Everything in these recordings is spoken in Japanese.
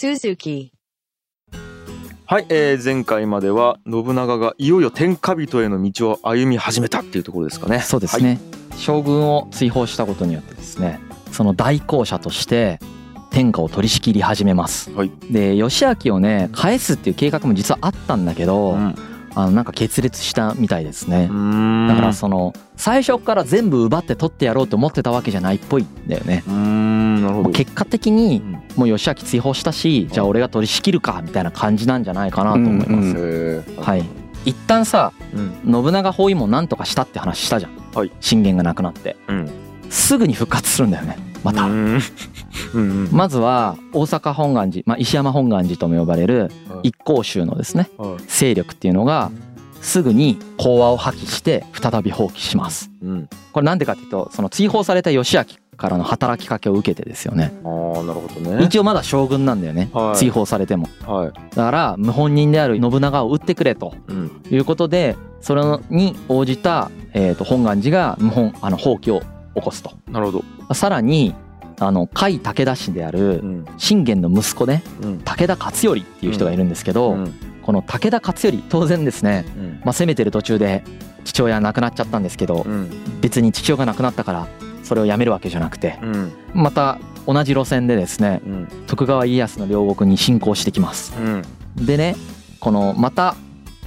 Suzuki. はい、えー、前回までは信長がいよいよ天下人への道を歩み始めたっていうところですかね。そうですね、将軍を追放したことによってですねその代行者として天下を取り仕切り始めます、はい。で義明をね返すっていう計画も実はあったんだけど、うんあのなんか決裂したみたいですね、はい。だからその最初から全部奪って取ってやろうと思ってたわけじゃないっぽいんだよね。結果的にうん。もう義明追放したしじゃあ俺が取り仕切るかみたいな感じなんじゃないかなと思います、はい。一旦さうん。信長包囲網なんとかしたって話したじゃん、はい。信玄がなくなって。うんすぐに復活するんだよね。また、うん。うんうん。まずは大阪本願寺、まあ、石山本願寺とも呼ばれるはい。一向宗のですねはい。勢力っていうのがすぐに講和を破棄して再び放棄します。うん。これなんでかっていうとその追放された義明からの働きかけを受けてですよね。ああなるほどね。一応まだ将軍なんだよね。はい。追放されても。はい。だから謀反人である信長を討ってくれとうん。いうことでそれに応じた、えー、と本願寺が謀反あの放棄を起こすと。なるほど。さらにあの甲斐武田氏であるうん。信玄の息子ねうん。武田勝頼っていう人がいるんですけど、うん。この武田勝頼当然ですね、うん。まあ、攻めてる途中で父親亡くなっちゃったんですけどうん。別に父親が亡くなったからそれをやめるわけじゃなくてうん。また同じ路線でですねうん。徳川家康の両国に侵攻してきます。うん。でねこのまた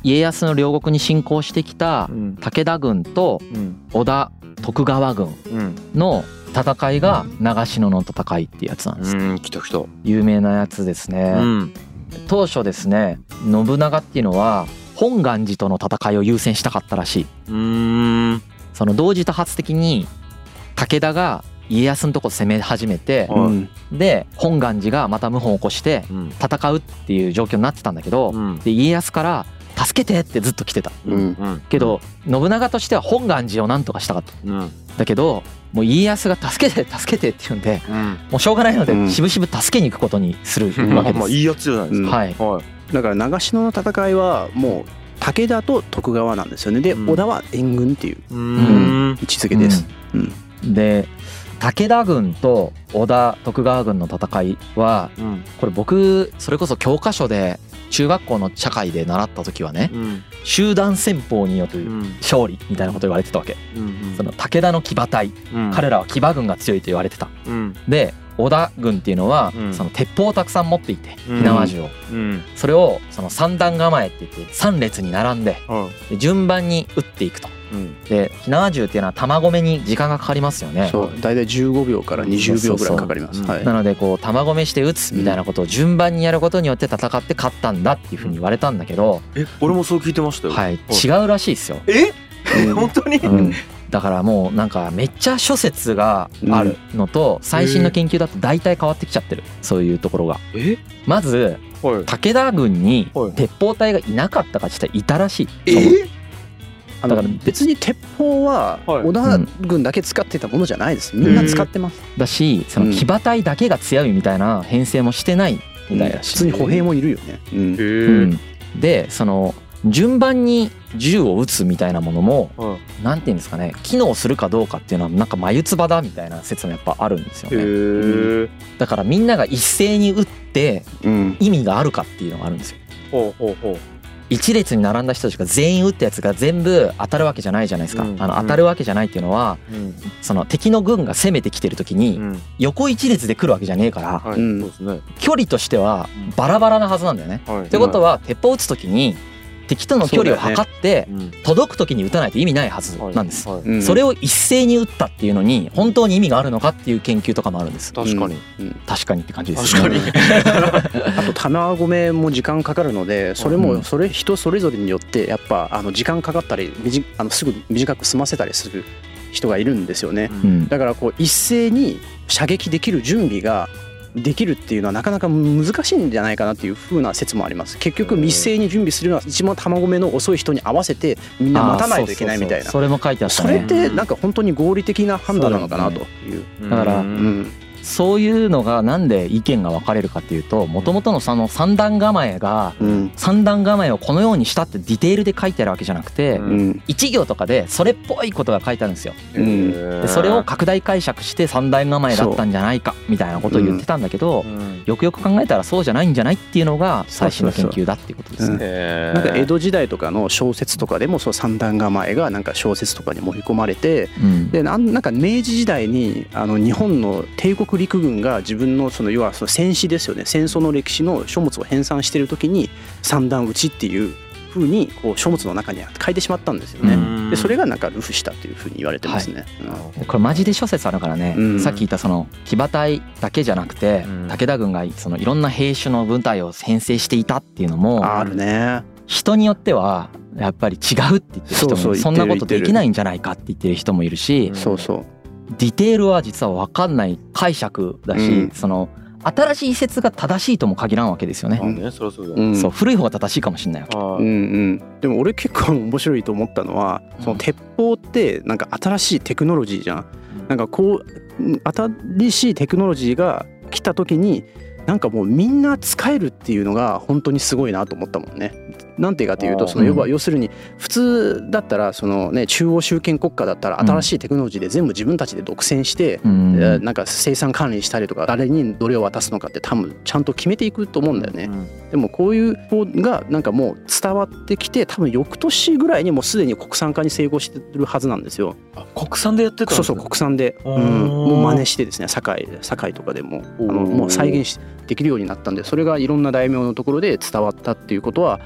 家康の両国に侵攻してきたうん。武田軍とうん。織田徳川軍うん。の戦いが長篠の戦いってやつなんです。うん来た来た。有名なやつですね。うん。当初ですね信長っていうのは本願寺との戦いを優先したかったらしい。その同時多発的に武田が家康のとこ攻め始めてはい。うん。で本願寺がまた謀反を起こしてうん。戦うっていう状況になってたんだけどうん。で家康から「助けて!」ってずっと来てた。うん。うんけど信長としては本願寺をなんとかしたかった。うん。だけどもう家康が「助けて助けて!」って言うんでうん。もうしょうがないのでうん。しぶしぶ助けに行くことにするまあわけです。まあいいやつじゃないですか。はい。はい。だから長篠の戦いはもう武田と徳川なんですよね。でうん。織田は援軍っていううーん。位置づけです、うん。で武田軍と織田徳川軍の戦いはうん。これ僕それこそ教科書で中学校の社会で習った時はねうん。集団戦法によるうん。勝利みたいなこと言われてたわけ。うんその武田の騎馬隊うん。彼らは騎馬軍が強いと言われてた。うん。で織田軍っていうのはうん。その鉄砲をたくさん持っていてうん。火縄銃を。うん。それをその三段構えって言って3列に並んではで順番に撃っていくと。いうん。で火縄銃っていうのは弾込めに時間がかかりますよね。そう。大体15秒から20秒ぐらいかかります。なのでこう弾込めして撃つみたいなことを順番にやることによって戦って勝ったんだっていうふうに言われたんだけど、え俺もそう聞いてましたよ。はい、違うらしいですよ。え？うん。本当に？うんだからもうなんかめっちゃ諸説があるのと最新の研究だと大体変わってきちゃってる。そういうところが。え？まずはい。武田軍にはい。鉄砲隊がいなかったかって言ったらいたらしいえ？だから別に鉄砲ははい。織田軍だけ使ってたものじゃないです。みんな使ってます。だしその騎馬隊だけが強いみたいな編成もしてないみたいらしい。普通に歩兵もいるよね。う。ん。でその順番に銃を撃つみたいなものもはいなんていうんですかね機能するかどうかっていうのはなんか眉唾だみたいな説もやっぱあるんですよね。へえ。だからみんなが一斉に撃ってうん。意味があるかっていうのがあるんですよ。ほうほうほう。一列に並んだ人たちが全員撃ったやつが全部当たるわけじゃないじゃないですか、うん。あの当たるわけじゃないっていうのはうん。その敵の軍が攻めてきてる時にうん。横一列で来るわけじゃねえからはい。うん。そうですね。距離としてはバラバラなはずなんだよね。はい。ってことは鉄砲を撃つ時に敵との距離を測ってうん。届く時に撃たないと意味ないはずなんです。はい。はい。うん。それを一斉に撃ったっていうのに本当に意味があるのかっていう研究とかもあるんです。確かに。うん。確かにって感じです、確かに。あと玉込めも時間かかるのでそれうん。もそれ人それぞれによってやっぱあの時間かかったりみじあのすぐ短く済ませたりする人がいるんですよね。うん、だからこう一斉に射撃できる準備ができるっていうのはなかなか難しいんじゃないかなっていう風な説もあります。結局密斉に準備するのは一番玉込めの遅い人に合わせてみんな待たないといけないみたいな。それも書いてあったそれっね。てなんか本当に合理的な判断なのかなという。だからううんんそういうのがなんで意見が分かれるかっていうともともとのその三段構えがうん。三段構えをこのようにしたってディテールで書いてあるわけじゃなくてううん。一行とかでそれっぽいことが書いてあるんですよ。うん。でそれを拡大解釈して三段構えだったんじゃないかみたいなことを言ってたんだけどう。ん。よくよく考えたらそうじゃないんじゃないっていうのが最新の研究だっていうことですね。なんか江戸時代とかの小説とかでもそう三段構えがなんか小説とかに盛り込まれてうん。でなんなんか明治時代にあの日本の帝国陸軍が自分のその要はその戦史ですよね。戦争の歴史の書物を編纂してる時に三段打ちっていう風にこう書物の中に書いてしまったんですよね。うん。でそれがなんかルフしたという風に言われてますね。うん。これマジで諸説あるからね、うん。さっき言ったその騎馬隊だけじゃなくて、うん。武田軍がそのいろんな兵種の部隊を編成していたっていうのもあるね。人によってはやっぱり違うって言ってる人もそんなことできないんじゃないかって言ってる人もいるしうんそうそう。ディテールは実は分かんない解釈だし、うんその新しい説が正しいとも限らんわけですよね。まあねそそううんそう古い方が正しいかもしれないわけ。はうんうん、でも俺結構面白いと思ったのはその鉄砲ってなんか新しいテクノロジーじゃん。なんかこううん新しいテクノロジーが来た時になんかもうみんな使えるっていうのが本当にすごいなと思ったもんね。なんていうかというとその要はうん。要するに普通だったらそのね中央集権国家だったら新しいテクノロジーで全部自分たちで独占してなんか生産管理したりとか誰にどれを渡すのかって多分ちゃんと決めていくと思うんだよね。でもこういう方がなんかもう伝わってきて多分翌年ぐらいにもうすでに国産化に成功してるはずなんですよ。あ国産でやってたんですねそうそう国産で、うん、もう真似してですね堺で堺とかでも。あのもう再現しできるようになったんでそれがいろんな大名のところで伝わったっていうことは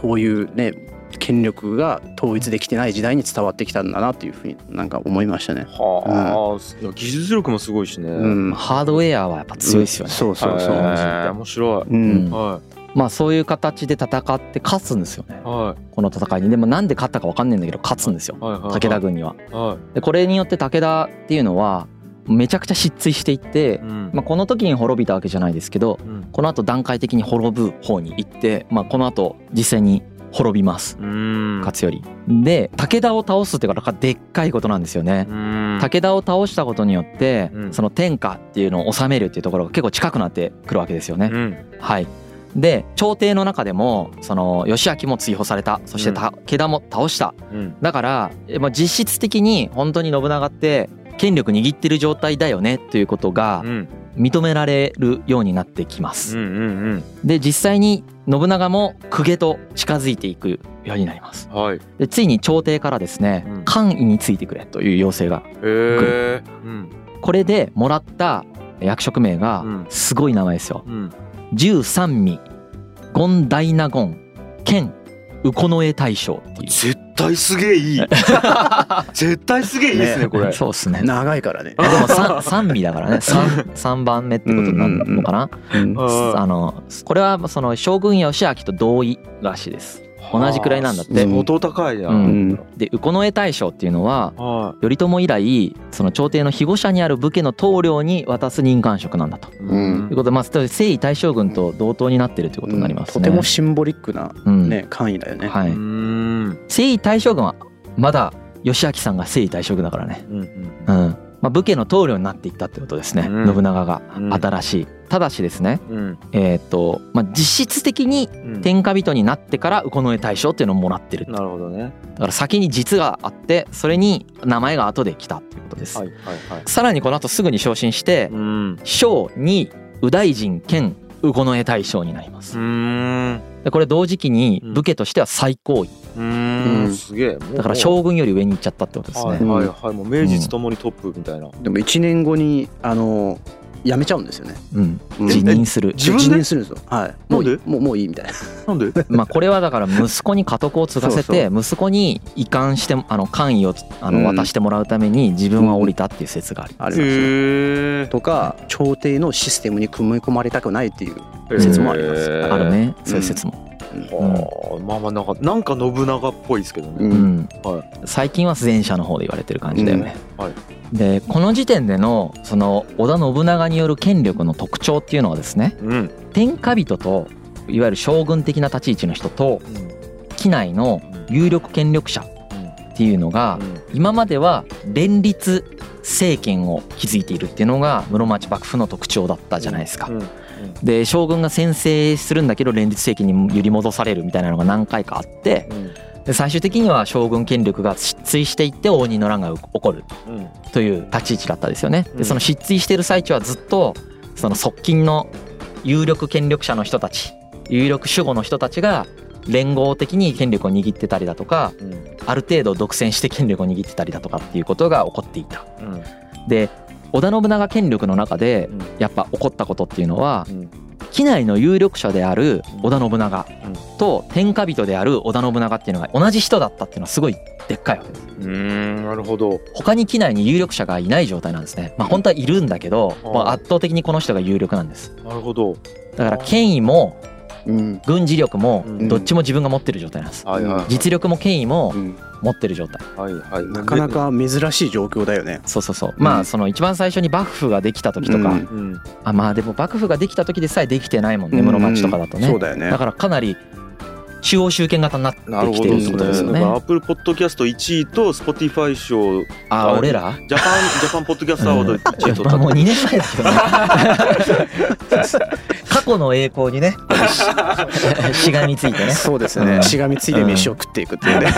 こういうね権力が統一できてない時代に伝わってきたんだなっていうふうになんか思いましたね。はあ、いや技術力もすごいしね、うん、ハードウェアはやっぱ強いですよね。そうそうそう。面白い、うん。はまあそういう形で戦って勝つんですよね。い。はこの戦いに。でもなんで勝ったか分かんないんだけど勝つんですよ。いはいはい。武田軍には。はでこれによって武田っていうのはめちゃくちゃ失墜していってい、うん。まあ、この時に滅びたわけじゃないですけどうん。この後段階的に滅ぶ方に行って、まあ、この後実際に滅びます。うん。勝頼。で武田を倒すっていうからでっかいことなんですよね。うん。武田を倒したことによって、うん。その天下っていうのを治めるっていうところが結構近くなってくるわけですよね。うん。はい。で朝廷の中でもその義明も追放された。そして武田も倒した。うん。だから、えまあ、実質的に本当に信長って権力握ってる状態だよねということがうん。認められるようになってきます。で実際に信長も公家と近づいていくようになります。うんはい。でついに朝廷からですねうん。官位についてくれという要請がへえうん。これでもらった役職名がうん。すごい名前ですよ。うん。十三味権大納言兼右近衛大将っていう。絶対すげえいい。絶対すげえいいですねこれ。そうっすね。長いからね。でも三三味だからね。三三番目ってことになるのかな？うん。うん。あのこれはその将軍義明と同意らしいです。同じくらいなんだって。相当高いな、うん。で右近衛大将っていうのはは頼朝以来その朝廷の庇護者にある武家の棟梁に渡す任官職なんだと。い、うん。ということでまあ征夷大将軍と同等になってるということになりますね。とてもシンボリックなうん。ね官位だよね。はい。うん征夷大将軍はまだ義明さんが征夷大将軍だからね。うんうん。まあ武家の棟梁になっていったってことですね。うん信長がうん新しい。ただしですね。うんえーっとまあ実質的にうん天下人になってから右近衛大将っていうのをもらってる。なるほどねだから先に実があってそれに名前が後で来たっていうことです。はいはいはいさらにこの後すぐに昇進してうん将に右大臣兼右近衛大将になります。これ同時期に武家としては最高位。ううんんすげえだから将軍より上に行っちゃったってことですね。はいはいはいもう名実ともにトップみたいな、でも1年後にあの辞めちゃうんですよね。うん。うん辞任する。自分で？辞任するんですよ。はい。もうもうもういいみたいな。なんで？まあこれはだから息子に家督を継がせて息子に移管してあの官位をあうんの渡してもらうために自分は降りたっていう説があります。ありますね。へえとか朝廷のシステムに組み込まれたくないっていう説もあります。あるねそういう説も。はあまあまあなんかなんか信長っぽいですけどね、ううん。んは最近は前者の方で言われてる感じだよね。うん。はい。でこの時点でのその織田信長による権力の特徴っていうのはですねうん。天下人といわゆる将軍的な立ち位置の人と機内の有力権力者っていうのが今までは連立政権を築いているっていうのが室町幕府の特徴だったじゃないですか。うんで将軍が先制するんだけど連立政権に揺り戻されるみたいなのが何回かあってうん。で最終的には将軍権力が失墜していって応仁の乱が起こる。うん。という立ち位置だったですよね。うん。でその失墜している最中はずっとその側近の有力権力者の人たち有力守護の人たちが連合的に権力を握ってたりだとかうん。ある程度独占して権力を握ってたりだとかっていうことが起こっていた。うん。で織田信長権力の中でうん。やっぱ起こったことっていうのはうん。機内の有力者である織田信長と天下人である織田信長っていうのが同じ人だったっていうのはすごいでっかいわけ。です。うーんなるほど。他に機内に有力者がいない状態なんですね。まあ本当はいるんだけど、うんまあ、圧倒的にこの人が有力なんです。なるほど。だから権威もうん。軍事力もうん。どっちも自分が持ってる状態なんです。実力も権威もうん持ってる状態。はいはいなかなか珍しい状況だよね。そうそうそう。まあその一番最初に幕府ができた時とか、うんうんあまあでも幕府ができた時でさえできてないもんね室町とかだとね。そうだよねだ。からかなり中央集権型になってなるほどきてるってことですよね。だから Apple Podcast 1位と Spotify 賞あ俺ら？ジャパンジャパンポッドキャストアワード1位取ったまあもう2年前だけどね。過去の栄光にねし しがみついてね。そうですね。うん。しがみついて飯を食っていくっていうね。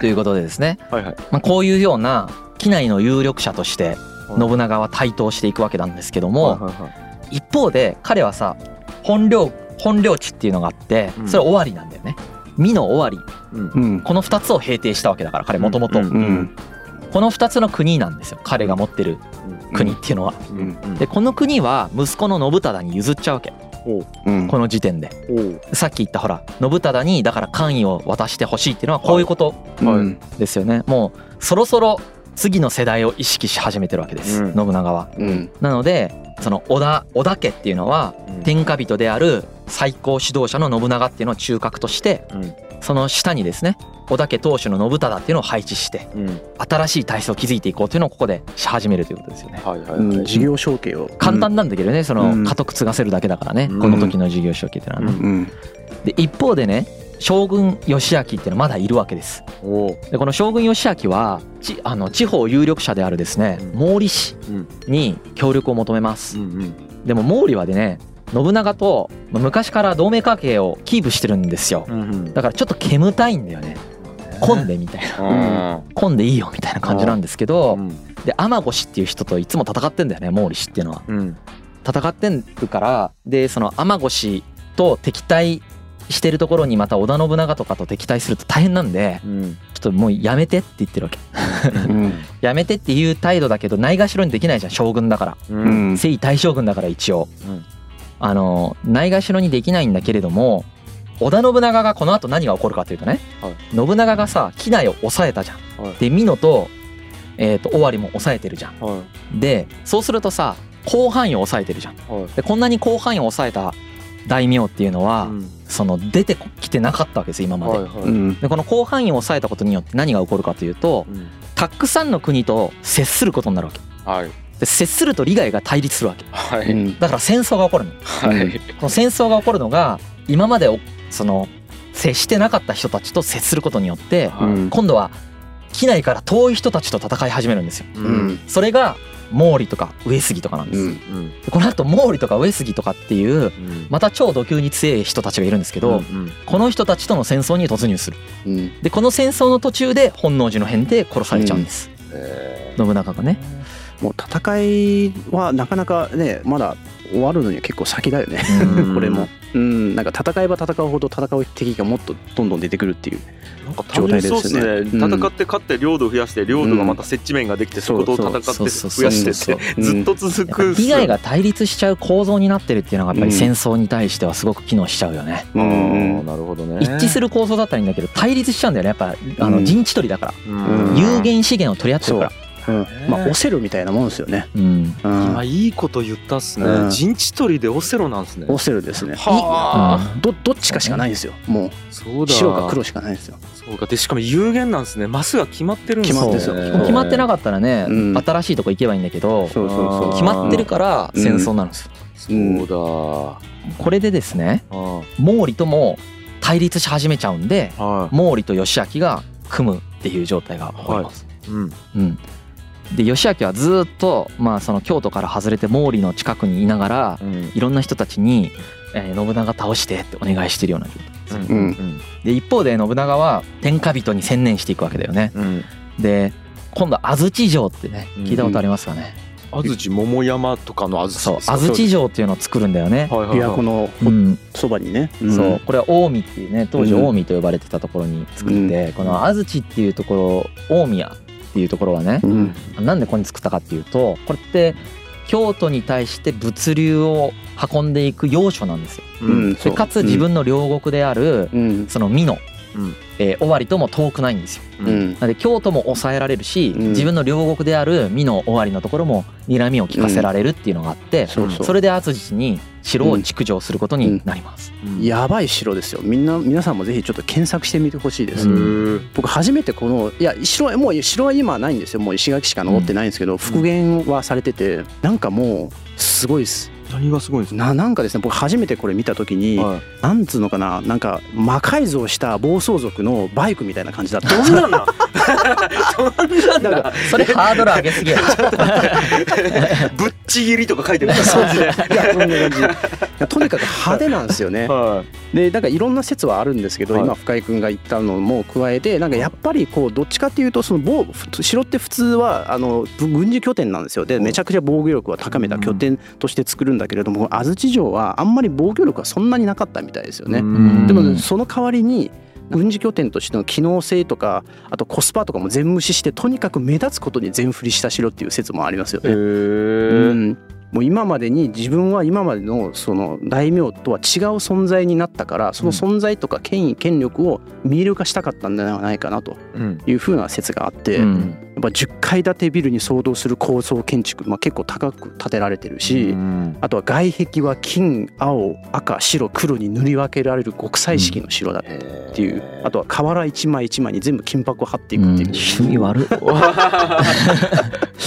ということでですね、はいはい。まあ、こういうような機内の有力者として信長は台頭していくわけなんですけどもはいはいはい。一方で彼はさ本領本領地っていうのがあってうんそれは尾張なんだよね。美の尾張うんうん。この2つを平定したわけだから彼もともと。この2つの国なんですよ彼が持ってる国っていうのは。でこの国は息子の信忠に譲っちゃうわけうん。この時点で。さっき言ったほら信忠にだから官位を渡してほしいっていうのはこういうことうん。ですよねもうそろそろ次の世代を意識し始めてるわけです、うん信長は。うん。なのでその織田織田家っていうのはうん天下人である最高指導者の信長っていうのを中核としてうん。その下にですね織田家当主の信忠っていうのを配置してうん。新しい体制を築いていこうというのをここでし始めるということですよね。はいはいはい。うん。事業承継を。簡単なんだけどねそのうん。家督継がせるだけだからねうん。この時の事業承継っていうのはね。うん。で一方でね将軍義明っていうのはまだいるわけです。でこの将軍義明はちあの地方有力者であるですねうん。毛利氏うんに協力を求めます。うんうん。でも毛利はでね信長とまあ昔から同盟関係をキープしてるんですよ。うんうん。だからちょっと煙たいんだよね。混んでみたいな。あ混んでいいよみたいな感じなんですけーどうん。で天越っていう人といつも戦ってんだよね毛利氏っていうのは。うん。戦ってるからでその天越と敵対してるところにまた織田信長とかと敵対すると大変なんでうん。ちょっともうやめてって言ってるわけ。うん。やめてっていう態度だけどないがしろにできないじゃん将軍だから。ううんん。征夷大将軍だから一応。うんあのないがしろにできないんだけれども織田信長がこの後何が起こるかというとね、はい信長がさ機内を抑えたじゃん。はいで美濃と,、えー、と尾張も抑えてるじゃん。はでそうするとさ広範囲を抑えてるじゃん。いはいでこんなに広範囲を抑えた大名っていうのは、うんその出てきてなかったわけです今まで。はいはいうん。でこの広範囲を抑えたことによって何が起こるかというとうんたくさんの国と接することになるわけ。はいで接すると利害が対立するわけ。はいうん。だから戦争が起こるの。はいこの戦争が起こるのが今までおその接してなかった人たちと接することによってうん。今度は機内から遠い人たちと戦い始めるんですよ。ううんん。それが毛利とか上杉とかなんです。うん。うんでこの後毛利とか上杉とかっていううんまた超ド級に強い人たちがいるんですけど、うんこの人たちとの戦争に突入する。うん。でこの戦争の途中で本能寺の変で殺されちゃうんです。え信長がね。もう戦いはなかなかねまだ終わるのには結構先だよね。うん。これも。うんなんか戦えば戦うほど戦う敵がもっとどんどん出てくるっていうーなんか単純そうですね。状態ですね。うん。戦って勝って領土を増やして領土がまた接地面ができてそこと戦って増やしてってずっと続く利害が対立しちゃう構造になってるっていうのがやっぱりうん。戦争に対してはすごく機能しちゃうよね。なるほどね。一致する構造だったらいいんだけど対立しちゃうんだよね。やっぱあうん。の陣地取りだから、うん。有限資源を取り合ってるから。う。んまあオセロみたいなもんですよね。うん。うん。今いいこと言ったっすね。うん。陣地取りでオセロなんですね。オセロですね。はあ。どどっちかしかないんですよ。もそう白か黒しかないんですよ。そうか。でしかも有限なんですね。マスが決まってるんですね。決まってるんですよ決まってなかったらね、うん。新しいとこ行けばいいんだけどそうそうそう。決まってるから戦争になるんですよ、そうだ。これでですねあ毛利とも対立し始めちゃうんで毛利と義明が組むっていう状態が起こります、い。うん。うん、で義明はずっとまあその京都から外れて毛利の近くにいながらうん。いろんな人たちに、えー信長倒してってお願いしてるような状態うん。うん。で一方で信長は天下人に専念していくわけだよね。うん。で今度安土城ってね聞いたことありますかね、安土桃山とかの安土そうですか？安土城っていうのを作るんだよね、はいはいはい。琵琶湖のうん。そばにね、そうこれは近江っていうね当時うん。近江と呼ばれてたところに作って、この安土っていうところ大宮っていうところはねうん。なんでここに作ったかっていうとこれって京都に対して物流を運んでいく要所なんですよ。うう。んかつ自分の両国であるうん。その美濃、うん。えー尾張とも遠くないんですよ。ううん。んなので京都も抑えられるし、うん。自分の両国である美濃尾張のところも睨みを利かせられるっていうのがあって、そうそう。それで安土に城を築城することになります。うん。やばい城ですよ。みんな皆さんもぜひちょっと検索してみてほしいです、僕初めてこのいや城はもう城は今はないんですよ。もう石垣しか残ってないんですけど、復元はされててなんかもうすごいです何がすごいんですか？ななんかですね僕初めてこれ見た時に、はなんつうのかななんか魔改造した暴走族のバイクみたいな感じだった。い どんな んなんなんかそれハードル上げすぎや。ぶっちぎりとか書いてる。そうですね。いやそんな感じ。いやとにかく派手なんですよね。はでなんかいろんな説はあるんですけど、はい。今深井君が言ったのも加えてなんかやっぱりこうどっちかっていうとその防ふ城って普通はあのぶ軍事拠点なんですよ。でめちゃくちゃ防御力は高めた拠点として作るんだけれども安土城はあんまり防御力はそんなになかったみたいですよいね。ん。でもねその代わりに軍事拠点としての機能性とかあとコスパとかも全無視してとにかく目立つことに全振りした城っていう説もありますよへね。うーん、もう今までに自分は今までのその大名とは違う存在になったからその存在とか権威権力を見える化したかったんではないかなとうん。いうふうな説があって、やっうんぱ10階建てビルに相当する高層建築、まあ、結構高く建てられてるし、うん。あとは外壁は金青赤白黒に塗り分けられる極彩色の白だっていう、あとは瓦一枚一枚に全部金箔を貼っていくっていう。趣味悪っ。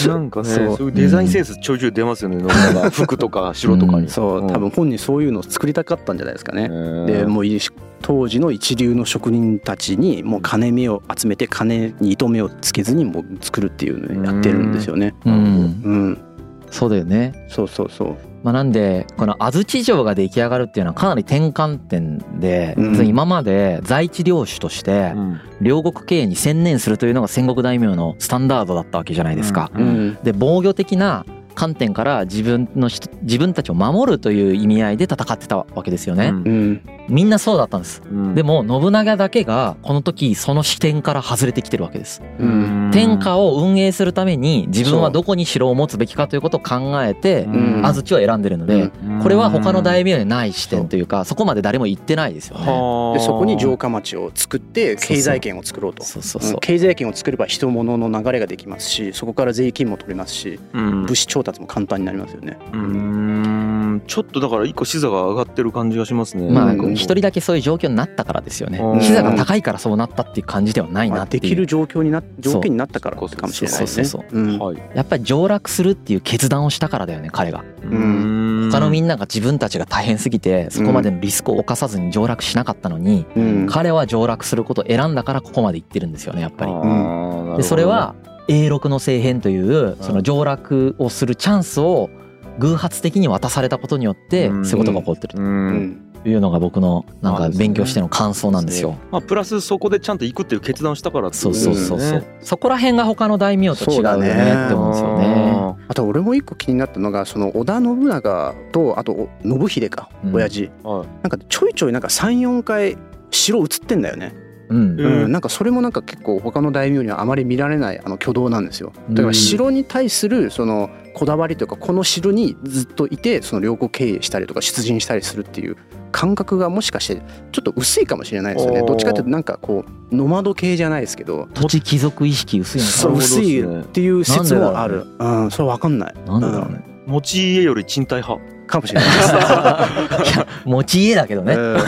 なんかねそう。そういうデザインセンスちょいちょい出ますよね信長服とか城とかに。そう。多分本人そういうのを作りたかったんじゃないですかね。ででもうい当時の一流の職人たちにもう金目を集めて金に糸目をつけずにもう作るっていうのをやってるんですよね。うんうん、そうだよね。そうそうそう。まあ、なんでこの安土城が出来上がるっていうのはかなり転換点で、うん今まで在地領主として両国経営に専念するというのが戦国大名のスタンダードだったわけじゃないですか。で防御的な観点から自分の人自分たちを守るという意味合いで戦ってたわけですよね。うん、みんなそうだったんです。でもも信長だけがこの時その視点から外れてきてるわけです。うん天下を運営するために自分はどこに城を持つべきかということを考えてん安土を選んでるので、これは他の大名にない視点というかそこまで誰も言ってないですよね。はあでそこに城下町を作って経済圏を作ろうと。そうそうそう。うん経済圏を作れば人物の流れができますしそこから税金も取れますしうん物資調達も簡単になりますよね。うーんちょっとだから一個視座が上がってる感じがしますねまあうん一人だけそういう状況になったからですよねうん。視座が高いからそうなったっていう感じではないまあなっていう。できる状況にな条件になったからかもしれないですね。そうそううんはいやっぱり上洛するっていう決断をしたからだよね彼が。うん他のみんなが自分たちが大変すぎてそこまでのリスクを冒さずに上洛しなかったのにうん彼は上洛することを選んだからここまで行ってるんですよねやっぱり。あーなるほどねでそれは永禄の政変というその上洛をするチャンスを偶発的に渡されたことによってうん。そういうことが起こってると。いうのが僕のなんか勉強しての感想なんですよ。まあプラスそこでちゃんと行くっていう決断をしたからそうそうそうそう。ね。そこら辺が他の大名と違うよねって思うんですよね。あと俺も一個気になったのがその織田信長とあと信秀かうん。親父、なんかちょいちょいなんか34回城映ってんだよね、うん。うん。うん、なんかそれもなんか結構他の大名にはあまり見られないあの挙動なんですよ。だから城に対するそのこだわりというかこの城にずっといてその領国経営したりとか出陣したりするっていう感覚がもしかしてちょっと薄いかもしれないですよね。どっちかというとなんかこうノマド系じゃないですけど。土地貴族意識薄いのかそう。薄いっていう説もある。うん。それわかんない。な。なんでだろうね。持ち家より賃貸派かもしれないです。ね いや持ち家だけどね。うん。だ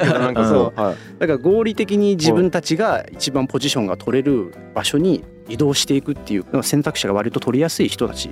けどなんかそう。はいだから合理的に自分たちが一番ポジションが取れる場所に移動していくっていう選択肢が割と取りやすい人たち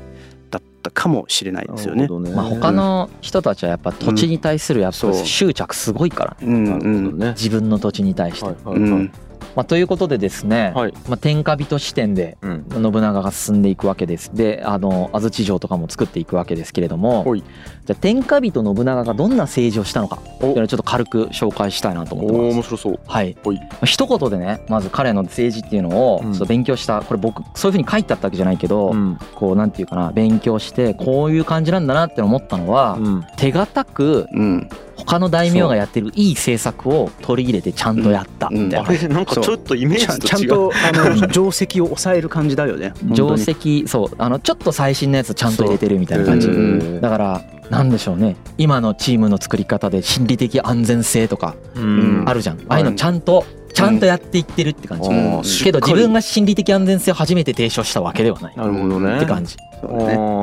だったかもしれないですよね。ね。まあ他の人たちはやっぱ土地に対するやっぱ執着すごいからね。うんなるほどうん。ね自分の土地に対して。はいはういはい。んまあ、ということでですね、はい。まあ、天下人視点でうん。信長が進んでいくわけです。であの安土城とかも作っていくわけですけれどもはい。じゃあ天下人信長がどんな政治をしたのかっていうおのをちょっと軽く紹介したいなと思おってます。ー面白そう。はい。一言でねまず彼の政治っていうのをうん。ちょっと勉強したこれ僕そういうふうに書いてあったわけじゃないけど、うん。こうなんていうかな勉強してこういう感じなんだなって思ったのは、うん。手堅くうん他の大名がやってるいい政策を取り入れてちゃんとやったみたいな、あれなんかちょっとイメージと違う。ちゃん とあの 定石を抑える感じだよね。定石そうあのちょっと最新のやつちゃんと入れてるみたいな感じ。だからなんでしょうね。今のチームの作り方で心理的安全性とかうん。あるじゃん。ああいうのちゃんとちゃんとやっていってるって感じ、あうん。ーけど自分しが心理的安全性を初めて提唱したわけではない。なるほどね。って感じ。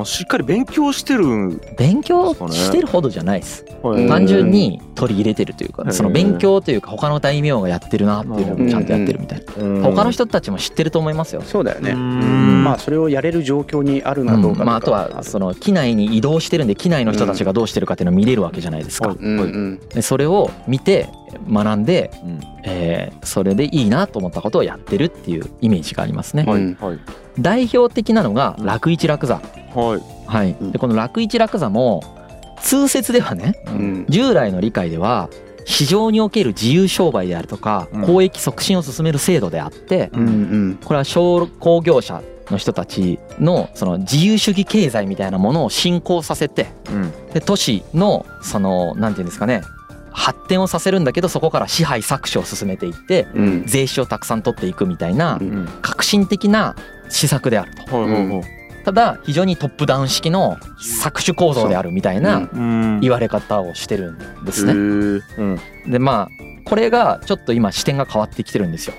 しっかり勉強してるん勉強してるほどじゃないです。はい単純に取り入れてるというかその勉強というか他の大名がやってるなっていうのをちゃんとやってるみたいな。うん。他の人たちも知ってると思いますよ。そうだよね。うん。まあそれをやれる状況にあるのかどうかうん。まあ、あとはその機内に移動してるんで機内の人たちがどうしてるかっていうのを見れるわけじゃないですか。はい。うん。うん。でそれを見て学んで、うん。えーそれでいいなと思ったことをやってるっていうイメージがありますね。はい。代表的なのが楽一楽座。はい。はい、でこの楽一楽座も通説ではねうん。従来の理解では市場における自由商売であるとかうん。交易促進を進める制度であってうんうん。これは商工業者の人たちのその自由主義経済みたいなものを進行させてうん。で都市のそのなんていうんですかね発展をさせるんだけどそこから支配搾取を進めていってうん。税収をたくさん取っていくみたいな革新的な施策であると。ただ非常にトップダウン式の搾取構造であるみたいなう。ん。言われ方をしてるんですね。でまあこれがちょっと今視点が変わってきてるんですよ。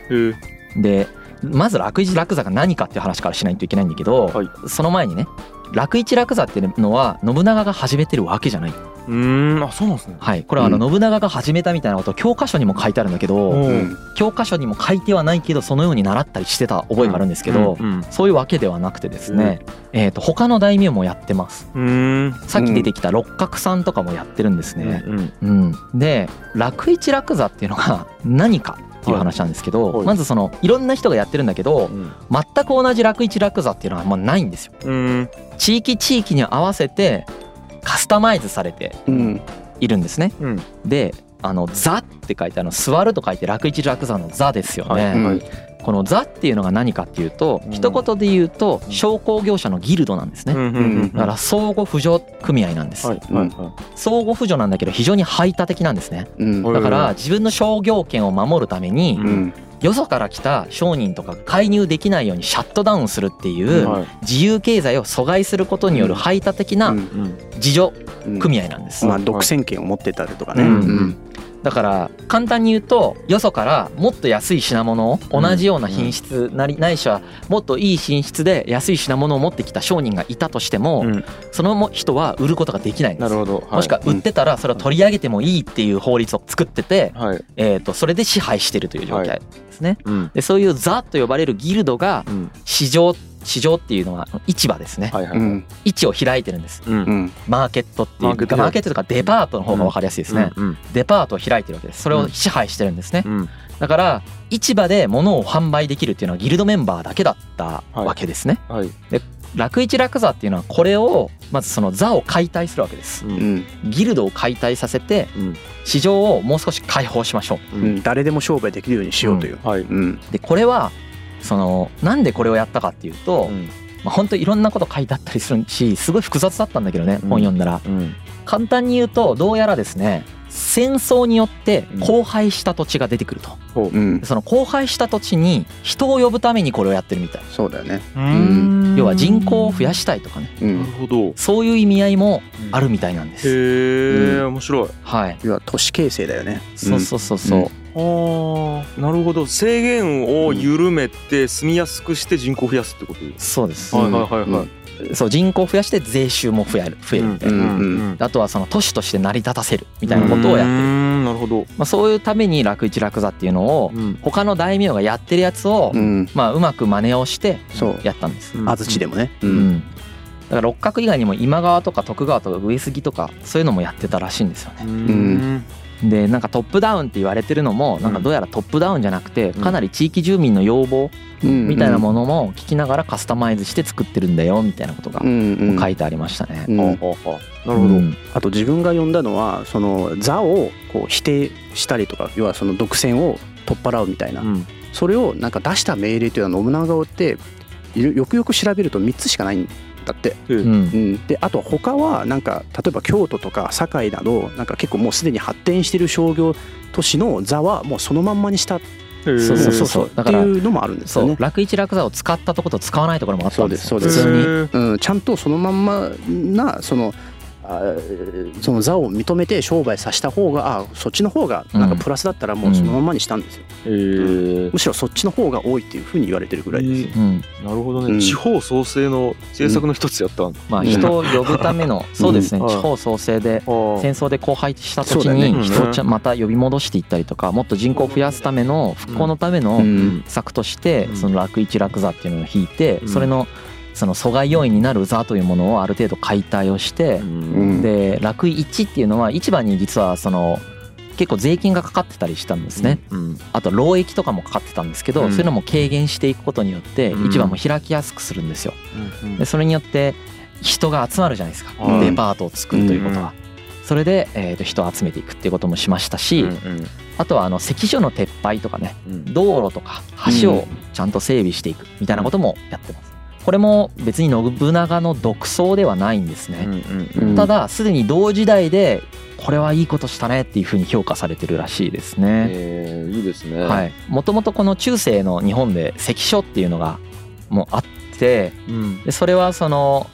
でまず楽一楽座が何かっていう話からしないといけないんだけど、はい。その前にね楽一楽座っていうのは信長が始めてるわけじゃない。うーん。あそうなんですね。はい、これはあのう信長が始めたみたいなこと教科書にも書いてあるんだけど、うん。うん教科書にも書いてはないけどそのように習ったりしてた覚えがあるんですけど、うん。そういうわけではなくてですね、えー、と他の大名もやってます。うんうん。さっき出てきた六角さんとかもやってるんですね。うん。うん。で楽一楽座っていうのが 何かっていう話なんですけど、はい。はい。まずそのいろんな人がやってるんだけどうん。全く同じ楽一楽座っていうのはまあないんですよ。うん。地域地域に合わせてカスタマイズされてうん。いるんですね。うん。であの「座」って書いてあの座ると書いて楽一楽座の「座」ですよね。はいはい。この「座」っていうのが何かっていうと、うん。一言で言うと商工業者のギルドなんですね。だから相互扶助組合なんです、はいはいは相互扶助なんだけど非常に排他的なんですね。だから自分の商業権を守るためにうんよそから来た商人とかが介入できないようにシャットダウンするっていいうはい。自由経済を阻害することによる排他的な自助うん。組合なんです。まあ独占権を持ってたりとかね。ううん。んだから簡単に言うとよそからもっと安い品物を同じような品質なりないしはもっといい品質で安い品物を持ってきた商人がいたとしてもうん。その人は売ることができないんです。なるほど。もしくは売ってたらそれを取り上げてもいいっていう法律を作ってて、はい。えー、とそれで支配してるという状態ですね。うん。でそういうザと呼ばれるギルドがうん。市場市場っていうのは市場ですね、はいはいうん。市を開いてるんです。うん。うん。マーケットっていうマーケットマーケットとかデパートの方が分かりやすいですね、うんデパートを開いてるわけです。それを支配してるんですね、うん。だから市場で物を販売できるっていうのはギルドメンバーだけだったわけですね、はい。楽一楽座っていうのはこれをまずその座を解体するわけです。ううん。んギルドを解体させてうん。市場をもう少し開放しましょう。ううん。ん誰でも商売できるようにしようという。はい。うん。でこれはそのなんでこれをやったかっていうと、うん。まあ、本当いろんなこと書いてあったりするしすごい複雑だったんだけどね、うん。本読んだら。うん。簡単に言うとどうやらですね戦争によって荒廃した土地が出てくると、ほう。うん。その荒廃した土地に人を呼ぶためにこれをやってるみたい。そうだよね。うん。要は人口を増やしたいとかね。うなんるほど。そういう意味合いもあるみたいなんです、へえ面白い。はい。要は都市形成だよね。そうそうそうそう、なるほど。制限を緩めて住みやすくして人口を増やすってことですそうです、はいはいはいはい。そう人口を増やして税収も増える増える。みたいな、うんうん。あとはその都市として成り立たせるみたいなことをやってる、るなるほど。まあ、そういうために楽一楽座っていうのをうん。他の大名がやってるやつを、うん。まあ、うまく真似をしてそう。やったんです、うん。安土でもね。ううん。ん。だから六角以外にも今川とか徳川とか上杉とかそういうのもやってたらしいんですよね。うんでなんかトップダウンって言われてるのもなんかどうやらトップダウンじゃなくてかなり地域住民の要望みたいなものも聞きながらカスタマイズして作ってるんだよみたいなことが書いてありましたね。うん。ほうほうほうなるほど、うん。あと自分が読んだのはその座をこう否定したりとか要はその独占を取っ払うみたいな、うん。それをなんか出した命令というのは信長ってよよくよく調べると3つしかないんだって、うん。うん、であと他はなんか例えば京都とか堺などなんか結構もうすでに発展してる商業都市の座はもうそのまんまにした。そうそうそうそう。だからっていうのもあるんですよね。そう楽一楽座を使ったとこと使わないところもあったんですよ。そうですそうです。普通にうん、ちゃんとそのまんまなそのあその座を認めて商売させた方があそっちの方がなんかプラスだったらもうそのままにしたんですよ、へー。むしろそっちの方が多いっていうふうに言われてるぐらいです、うん。なるほどね、うん。地方創生の政策の一つやったんまあ人を呼ぶためのそうですね。うん。地方創生で戦争で荒廃した土地そうだね。に人をちゃまた呼び戻していったりとかもっと人口を増やすための復興のためのうん。策としてうん。その楽一楽座っていうのを引いてうん。それのその阻害要因になる座というものをある程度解体をしてん。で楽一っていうのは市場に実はその結構税金がかかってたりしたんですね。うん。あと労役とかもかかってたんですけど、うん。そういうのも軽減していくことによってうん。市場も開きやすくするんですよ。うん。でそれによって人が集まるじゃないですか、うん。デパートを作るということは。それで、えー、と人を集めていくっていうこともしましたし、うんあとはあの関所の撤廃とかねうん。道路とか橋をちゃんと整備していくみたいなこともやってます。これも別に信長の独創ではないんですね。うんうんうん。ただすでに同時代でこれはいいことしたねっていうふうに評価されてるらしいですね。えーいいですね。はい、もともとこの中世の日本で関所っていうのがもうあってうん。でそれはその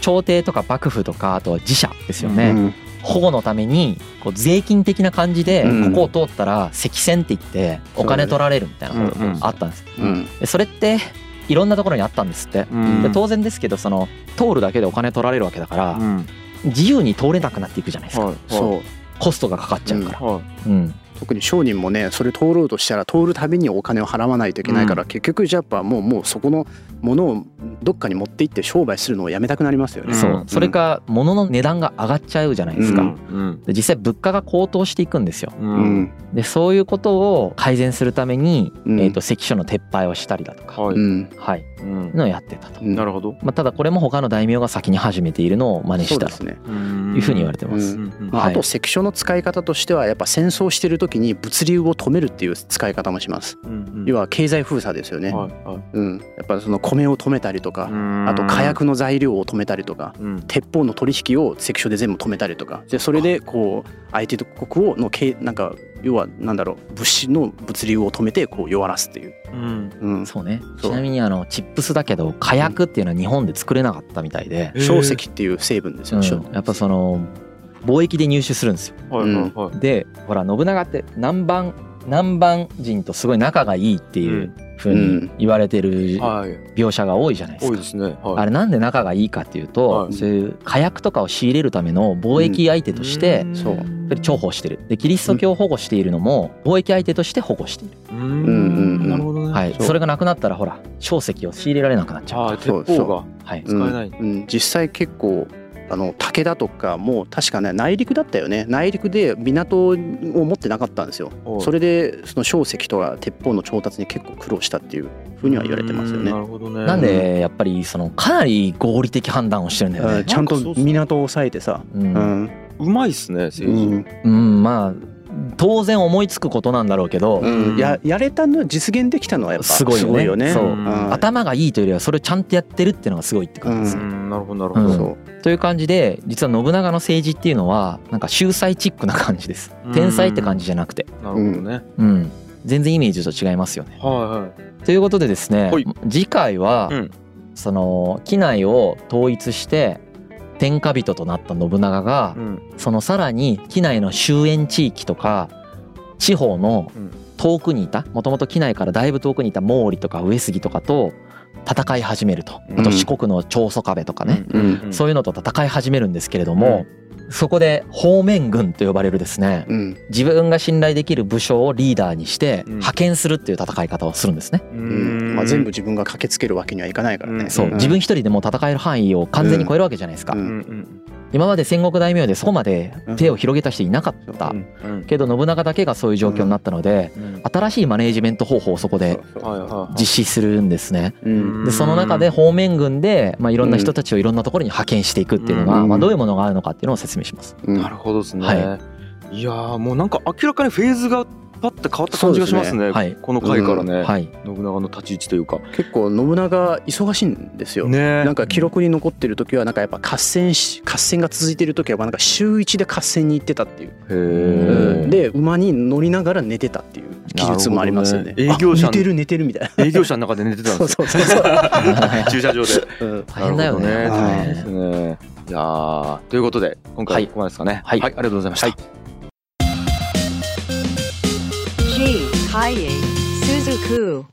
朝廷とか幕府とかあとは寺社ですよね、うん保護のためにこう税金的な感じでうんここを通ったら関線って言ってお金取られるみたいなことがあったんです。うん。でそれっていろんなところにあったんですって。うん。で当然ですけどその通るだけでお金取られるわけだからうん。自由に通れなくなっていくじゃないですか。はい。そう。コストがかかっちゃうから。はい。うん特に商人もねそれ通ろうとしたら通るたびにお金を払わないといけないから、うん。結局じゃあやっぱもうもうそこのものをどっかに持って行って商売するのをやめたくなりますよね。うん。そう。それか物の値段が上がっちゃうじゃないですか、うん。うん。で実際物価が高騰していくんですよ。でそういうことを改善するために、うん。えー、と関所の撤廃をしたりだとか、はい。うん。はい、うん。のをやってたと、うん。なるほど。まあ、ただこれも他の大名が先に始めているのを真似したと。いうふうに言われてます、うん。うん。まあ、はい。あと関所の使い方としてはやっぱ戦争してる時に物流を止めるっていう使い方もします。うんうん。要は経済封鎖ですよね。はいはい。うん、やっぱその米を止めたりとか、うん。あと火薬の材料を止めたりとか。うん。鉄砲の取引を関所で全部止めたりとか。でそれでこう相手国をのけなんか要はなんだろう物資の物流を止めてこう弱らすっていう、うん。うん、そうね。そう。ちなみにあのチップスだけど火薬っていうのは日本で作れなかったみたいで、硝石っていう成分ですよ、硝うん。やっぱその貿易で入手するんですよ。はいはいはい。でほら信長って南蛮南蛮人とすごい仲がいいっていうふうに言われてるはい。描写が多いじゃないですか。多いですね。はい。あれなんで仲がいいかっていうと、はい。そういう火薬とかを仕入れるための貿易相手として、ん。そう。やっぱり重宝してる。でキリスト教を保護しているのも貿易相手として保護している、うん。うんうんなるほどね。はい、それがなくなったらほら硝石を仕入れられなくなっちゃう、はい鉄砲がはい、使えない。うん。うん。実際結構あの武田とかも確かね内陸だったよね。内陸で港を持ってなかったんですよ。はい。それでその硝石とか鉄砲の調達に結構苦労したっていうふうには言われてますよね。うんなるほどね。なんでやっぱりそのかなり合理的判断をしてるんだよね。うんちゃんと港を抑えてさ、ううん。んうまいっすね政治。うん、まあ当然思いつくことなんだろうけど、うん。ややれたの実現できたのはやっぱすごいよね。そう。うん。頭がいいというよりはそれをちゃんとやってるっていうのがすごいって感じですね。うんなるほどなるうん。ほどそう。という感じで実は信長の政治っていうのはなんか秀才チックな感じです。うん。天才って感じじゃなくて、なるほどね。うん、全然イメージと違いますよね。はということでですねはい。次回は、うん。その畿内を統一して天下人となった信長が、いはいうん。そのさらに畿内の周辺地域とか地方のうん。遠くにいたもともと畿内からだいぶ遠くにいた毛利とか上杉とかと戦い始めると。あと四国の長宗我部とかね、うん。そういうのと戦い始めるんですけれども、そこで方面軍と呼ばれるですね。うん。自分が信頼できる武将をリーダーにしてうん。派遣するっていう戦い方をするんですね。まあ、全部自分が駆けつけるわけにはいかないからね、うんそう、ん。自分一人でもう戦える範囲を完全に超えるわけじゃないですか。今まで戦国大名でそこまで手を広げた人いなかったけど信長だけがそういう状況になったのでうん新しいマネージメント方法をそこで実施するんですね。うん。でその中で方面軍で、まあ、いろんな人たちをいろんなところに派遣していくっていうのが、うん。まあ、どういうものがあるのかっていうのを説明します。うん。なるほどですね、、はいやーもうなんか明らかにフェーズがパッて変わった感じがしますね。ね。はい。この回からね、はい、信長の立ち位置というか。結構信長忙しいんですよ。ね。なんか記録に残ってる時はなんかやっぱ合戦し合戦が続いてる時はなんか週一で合戦に行ってたっていう、で馬に乗りながら寝てたっていう記述もありますよね。ね営業者あ寝てる寝てるみたいな。営業者の中で寝てたんそうですよそうそうそう、駐車場で。うん。大変だよね。ね。大変ですはいね。いやー。ということで今回はここまでですかね。はい。ありがとうございました、Kaye Suzuku